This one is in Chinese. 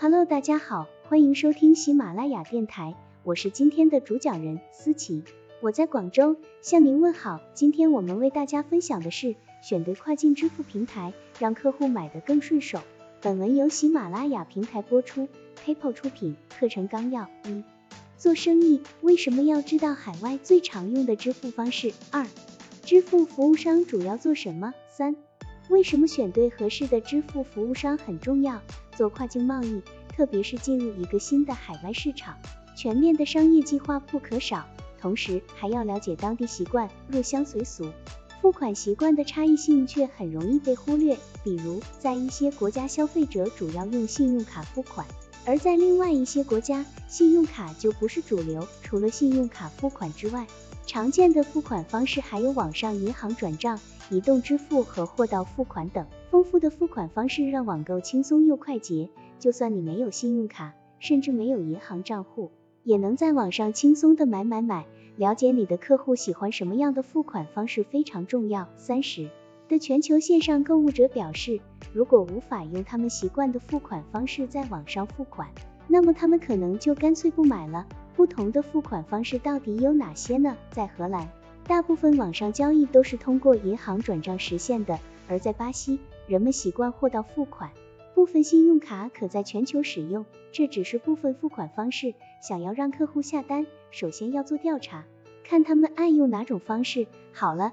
Hello，大家好，欢迎收听喜马拉雅电台，我是今天的主讲人思琪，我在广州向您问好。今天我们为大家分享的是选对跨境支付平台，让客户买得更顺手。本文由喜马拉雅平台播出，PayPal 出品。课程纲要：一、做生意为什么要知道海外最常用的支付方式？二、支付服务商主要做什么？三、为什么选对合适的支付服务商很重要？做跨境贸易，特别是进入一个新的海外市场，全面的商业计划不可少，同时还要了解当地习惯，入乡随俗。付款习惯的差异性却很容易被忽略，比如在一些国家，消费者主要用信用卡付款，而在另外一些国家，信用卡就不是主流。除了信用卡付款之外，常见的付款方式还有网上银行转账、移动支付和货到付款等。丰富的付款方式让网购轻松又快捷，就算你没有信用卡，甚至没有银行账户，也能在网上轻松的买买买。了解你的客户喜欢什么样的付款方式非常重要。三十的全球线上购物者表示，如果无法用他们习惯的付款方式在网上付款，那么他们可能就干脆不买了。不同的付款方式到底有哪些呢？在荷兰，大部分网上交易都是通过银行转账实现的，而在巴西。人们习惯货到付款，部分信用卡可在全球使用，这只是部分付款方式。想要让客户下单，首先要做调查，看他们爱用哪种方式。好了，